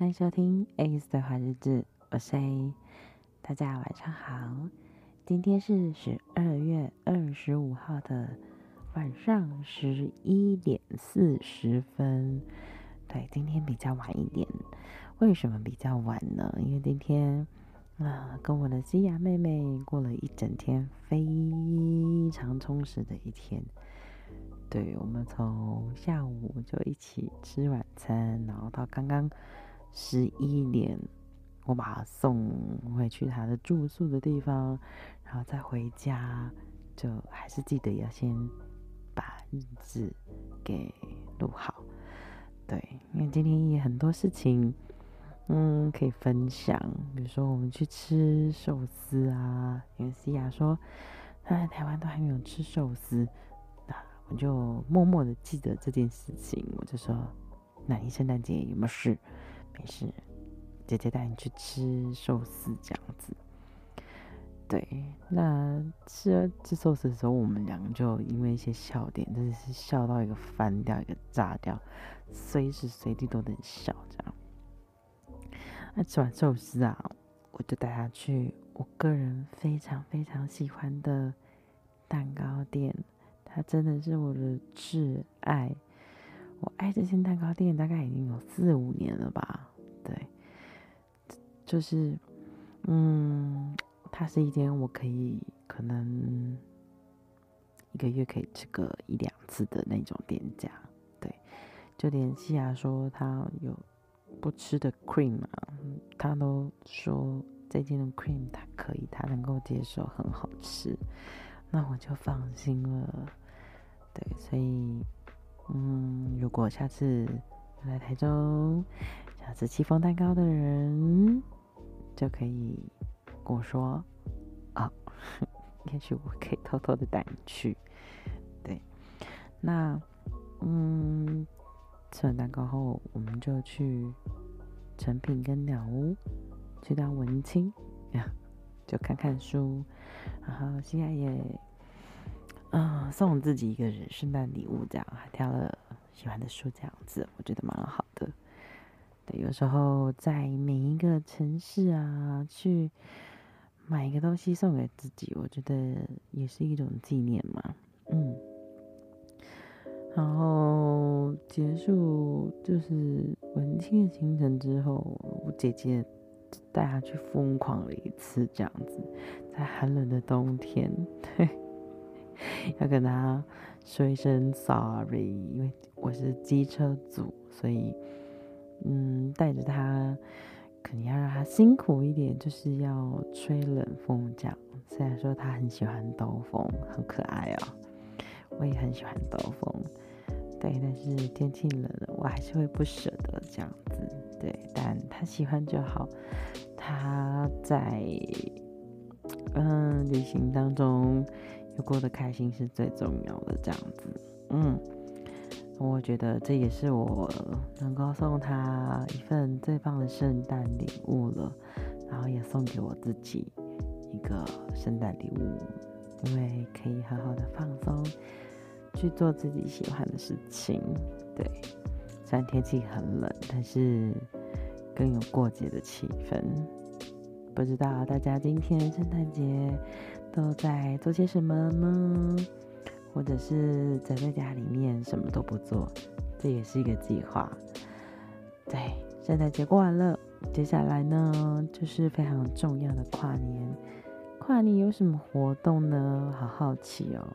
欢迎收听 ACE 的话日志，我是 A，大家晚上好。今天是十二月二十五号的晚上十一点四十分，对，今天比较晚一点。为什么比较晚呢？因为今天啊，跟我的西雅妹妹过了一整天非常充实的一天。对，我们从下午就一起吃晚餐，然后到刚刚十一点，我把他送回去他的住宿的地方，然后再回家，就还是记得要先把日志给录好。对，因为今天也很多事情。嗯，可以分享，比如说我们去吃寿司啊，因为西雅说他在台湾都还没有吃寿司，那我就默默的记得这件事情，我就说，那你圣诞节有没有事？没事，姐姐带你去吃寿司这样子。对，那吃吃寿司的时候，我们两个就因为一些笑点，真的是笑到一个翻掉，一个炸掉，随时随地都能笑这样。那吃完寿司啊，我就带他去我个人非常非常喜欢的蛋糕店。它真的是我的挚爱，我爱这间蛋糕店大概已经有四五年了吧。对，就是，嗯，它是一间我可以可能一个月可以吃个一两次的那种店家。对，就连西雅说他有。不吃的 cream 啊，他都说这间的 cream 他可以，他能够接受，很好吃，那我就放心了。对，所以，嗯，如果下次来台中想吃戚风蛋糕的人，就可以跟我说啊，也许我可以偷偷的带你去。对，那，嗯。吃完蛋糕后，我们就去诚品跟鸟屋去当文青，就看看书，然后现在也啊、呃、送自己一个人圣诞礼物，这样还挑了喜欢的书，这样子我觉得蛮好的。对，有时候在每一个城市啊，去买一个东西送给自己，我觉得也是一种纪念嘛，嗯。然后结束就是文青的行程之后，我姐姐带她去疯狂了一次，这样子，在寒冷的冬天，对，要跟他说一声 sorry，因为我是机车组，所以嗯，带着他肯定要让他辛苦一点，就是要吹冷风这样。虽然说他很喜欢兜风，很可爱、哦。我也很喜欢兜风，对，但是天气冷了，我还是会不舍得这样子，对，但他喜欢就好。他在嗯旅行当中过得开心是最重要的，这样子，嗯，我觉得这也是我能够送他一份最棒的圣诞礼物了，然后也送给我自己一个圣诞礼物。因为可以好好的放松，去做自己喜欢的事情。对，虽然天气很冷，但是更有过节的气氛。不知道大家今天圣诞节都在做些什么呢？或者是宅在家里面什么都不做，这也是一个计划。对，圣诞节过完了，接下来呢，就是非常重要的跨年。跨年有什么活动呢？好好奇哦，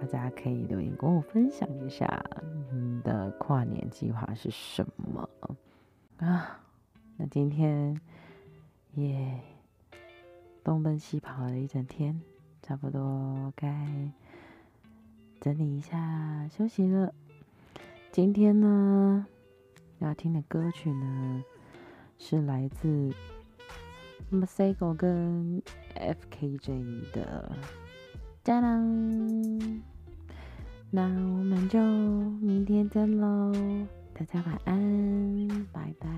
大家可以留言跟我分享一下你的跨年计划是什么啊？那今天也东奔西跑了一整天，差不多该整理一下休息了。今天呢，要听的歌曲呢，是来自。Masego 跟 FKJ 的，当当，那我们就明天见喽，大家晚安，拜拜。